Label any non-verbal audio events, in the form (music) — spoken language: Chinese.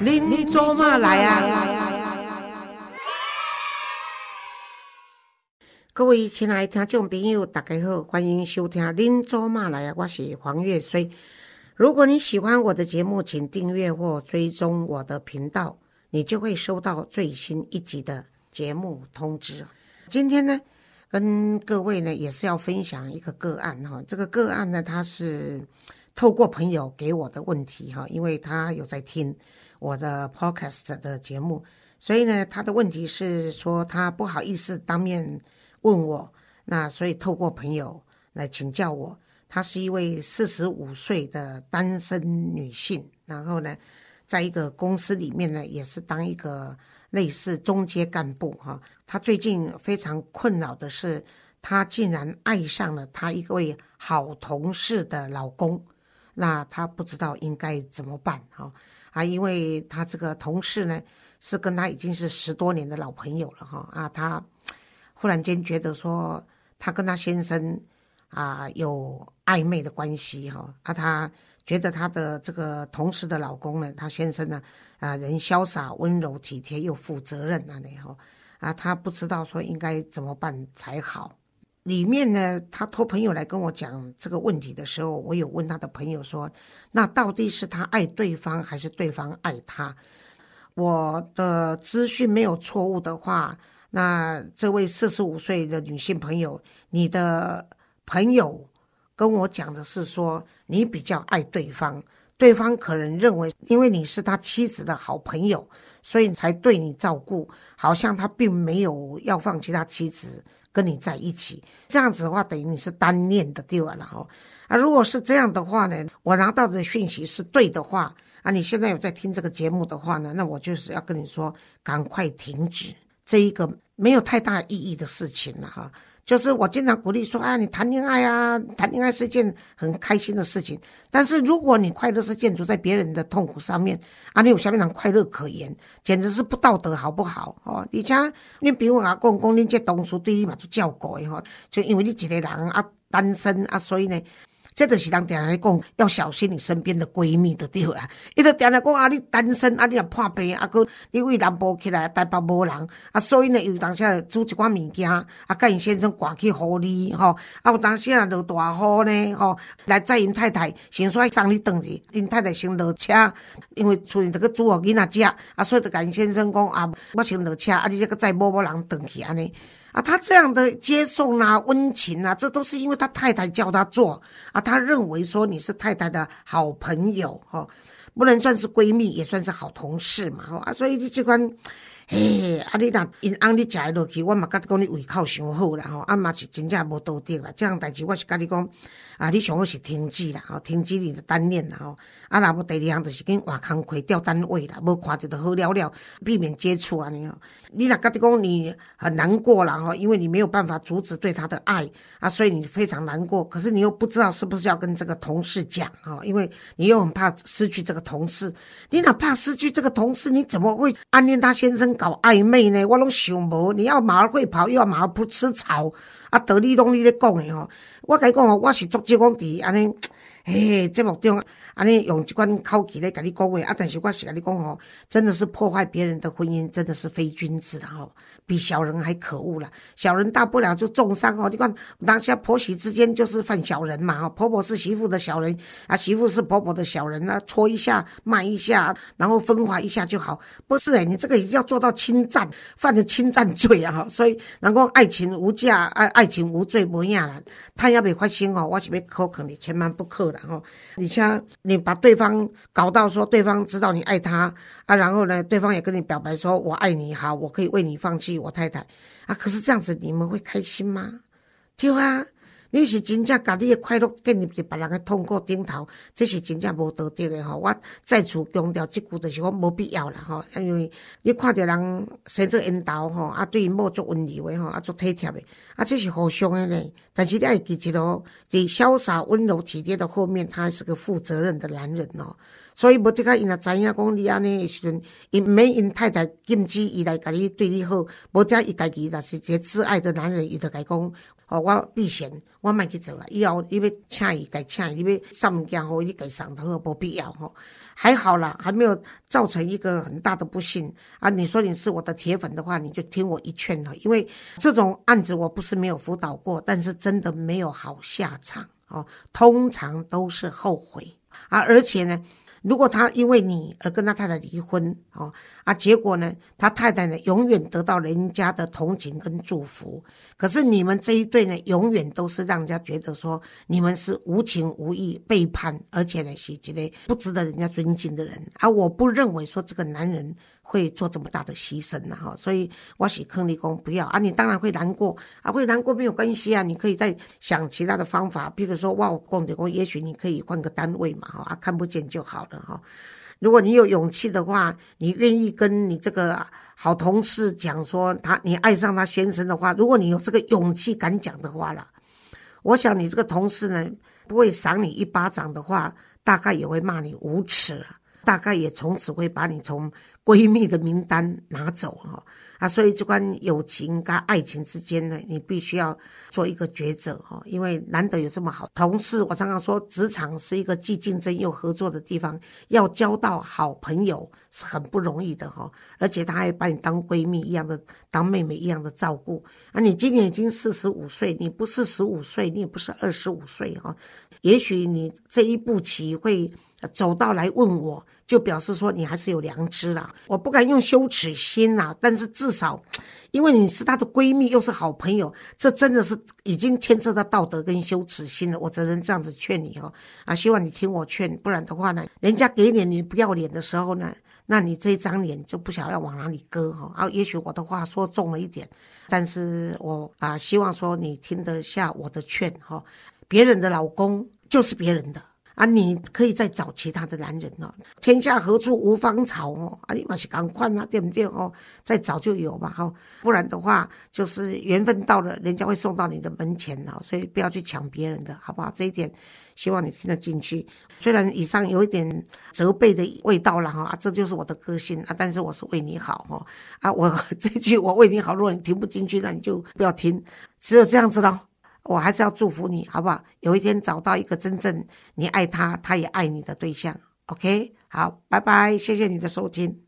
您您做嘛来啊？各位亲爱的听众朋友，大家好，欢迎收听《您做嘛来啊》，我是黄月水。如果你喜欢我的节目，请订阅或追踪我的频道，你就会收到最新一集的节目通知。今天呢，跟各位呢也是要分享一个个案哈。这个个案呢，它是透过朋友给我的问题哈，因为他有在听。我的 podcast 的节目，所以呢，他的问题是说他不好意思当面问我，那所以透过朋友来请教我。她是一位四十五岁的单身女性，然后呢，在一个公司里面呢，也是当一个类似中阶干部哈。她最近非常困扰的是，她竟然爱上了她一位好同事的老公，那她不知道应该怎么办哈。啊，因为他这个同事呢，是跟他已经是十多年的老朋友了哈。啊，他忽然间觉得说，他跟他先生啊有暧昧的关系哈。啊，他觉得他的这个同事的老公呢，他先生呢，啊，人潇洒、温柔、体贴又负责任那里哈。啊，他不知道说应该怎么办才好。里面呢，他托朋友来跟我讲这个问题的时候，我有问他的朋友说：“那到底是他爱对方，还是对方爱他？”我的资讯没有错误的话，那这位四十五岁的女性朋友，你的朋友跟我讲的是说，你比较爱对方，对方可能认为，因为你是他妻子的好朋友，所以才对你照顾，好像他并没有要放弃他妻子。跟你在一起，这样子的话，等于你是单恋的对了哈。啊，如果是这样的话呢，我拿到的讯息是对的话，啊，你现在有在听这个节目的话呢，那我就是要跟你说，赶快停止这一个没有太大意义的事情了哈。就是我经常鼓励说，啊，你谈恋爱啊，谈恋爱是件很开心的事情。但是如果你快乐是建筑在别人的痛苦上面，啊，你有下面人快乐可言，简直是不道德，好不好？哦，你像你比如讲讲，你这同事对你嘛就照顾的吼，就因为你一个人啊单身啊，所以呢。这就是人常常讲，要小心你身边的闺蜜的对啦。伊就常常讲啊，你单身啊，你也破病啊，佮你为南部起来，台北无人啊，所以呢，有当时煮一寡物件啊，甲因先生赶去互你吼，啊，有当时啊落大雨呢吼，来载因太太先说送你转去，因太太先落车，因为厝里这个煮互囡仔食，啊，所以就甲因先生讲啊，我先落车，啊，你这个载某某人转去安尼。啊，他这样的接送啊，温情啊，这都是因为他太太叫他做啊。他认为说你是太太的好朋友哈，不能算是闺蜜，也算是好同事嘛。啊，所以你这款，哎，啊，你若因翁你食落去，我嘛甲你讲你胃口伤好啦吼，啊嘛是真正无道德啦。这样代志我是甲你讲。啊，你上好是停止啦，吼，停止你的单恋啦，吼。啊，若无第二项就是跟换工课调单位啦，无看着就好了了，避免接触安尼吼。你若家己讲你很难过啦，吼，因为你没有办法阻止对他的爱啊，所以你非常难过。可是你又不知道是不是要跟这个同事讲啊，因为你又很怕失去这个同事。你哪怕失去这个同事，你怎么会暗恋他先生搞暧昧呢？我拢想无，你要马儿会跑，又要马儿不吃草。啊，道理拢你咧讲诶吼，我甲你讲吼，我是足少讲伫安尼，嘿，节目中。安尼用一款口气来跟你讲话，啊！但是我是跟你讲吼，真的是破坏别人的婚姻，真的是非君子的吼，比小人还可恶了。小人大不了就重伤哦。你看当下婆媳之间就是犯小人嘛，哈，婆婆是媳妇的小人，啊，媳妇是婆婆的小人，那戳一下、骂一下，然后分化一下就好。不是诶，你这个要做到侵占，犯了侵占罪啊！所以，人讲爱情无价，爱爱情无罪，无影啦。他要未发生哦，我是要可肯你千万不可啦吼。你像。你把对方搞到说对方知道你爱他啊，然后呢，对方也跟你表白说我爱你，好，我可以为你放弃我太太啊。可是这样子你们会开心吗？对啊。你是真正把你的快乐建立在别人诶痛苦顶头，这是真正无道德诶吼。我再次强调，即句就是讲无必要啦吼。因为你看到人生做缘投吼，啊，对某足温柔诶吼，啊，足体贴诶，啊，这是互相诶呢。但是你要记住咯，伫潇洒、温柔、体贴的后面，他是个负责任的男人咯。所以无得甲因若知影讲你安尼诶时阵，因免因太太禁止伊来甲你对你好，无得伊家己若是一个挚爱的男人，伊就甲伊讲。哦，我避嫌，慢慢去走啊！以后你要请伊，该请伊；你要送物件互伊，该送都好，无必要吼。还好啦，还没有造成一个很大的不幸啊。你说你是我的铁粉的话，你就听我一劝了，因为这种案子我不是没有辅导过，但是真的没有好下场哦，通常都是后悔啊，而且呢。如果他因为你而跟他太太离婚，哦啊，结果呢，他太太呢永远得到人家的同情跟祝福，可是你们这一对呢，永远都是让人家觉得说你们是无情无义、背叛，而且呢是一个不值得人家尊敬的人。而我不认为说这个男人。会做这么大的牺牲呢？哈，所以我是坑你公不要啊！你当然会难过啊，会难过没有关系啊，你可以再想其他的方法，比如说哇，公的公，也许你可以换个单位嘛，哈啊，看不见就好了哈。如果你有勇气的话，你愿意跟你这个好同事讲说他你爱上他先生的话，如果你有这个勇气敢讲的话了，我想你这个同事呢不会赏你一巴掌的话，大概也会骂你无耻了。大概也从此会把你从闺蜜的名单拿走哈啊，所以这关友情跟爱情之间呢，你必须要做一个抉择哈，因为难得有这么好同事。我常常说，职场是一个既竞争又合作的地方，要交到好朋友是很不容易的哈，而且他还把你当闺蜜一样的，当妹妹一样的照顾啊。你今年已经四十五岁，你不是十五岁，你也不是二十五岁哈，也许你这一步棋会。走到来问我，就表示说你还是有良知啦。我不敢用羞耻心啦，但是至少，因为你是她的闺蜜，又是好朋友，这真的是已经牵涉到道德跟羞耻心了。我只能这样子劝你哦，啊，希望你听我劝，不然的话呢，人家给脸你不要脸的时候呢，那你这张脸就不晓得要往哪里搁哈。啊，也许我的话说重了一点，但是我啊，希望说你听得下我的劝哈。别人的老公就是别人的。啊，你可以再找其他的男人哦。天下何处无芳草哦？啊，你嘛是赶快啊，对不对哦？再找就有嘛哈，不然的话就是缘分到了，人家会送到你的门前哦。所以不要去抢别人的，好不好？这一点希望你听得进去。虽然以上有一点责备的味道了哈，这就是我的个性啊。但是我是为你好哦啊，我 (laughs) 这句我为你好，如果你听不进去，那你就不要听，只有这样子了。我还是要祝福你，好不好？有一天找到一个真正你爱他，他也爱你的对象。OK，好，拜拜，谢谢你的收听。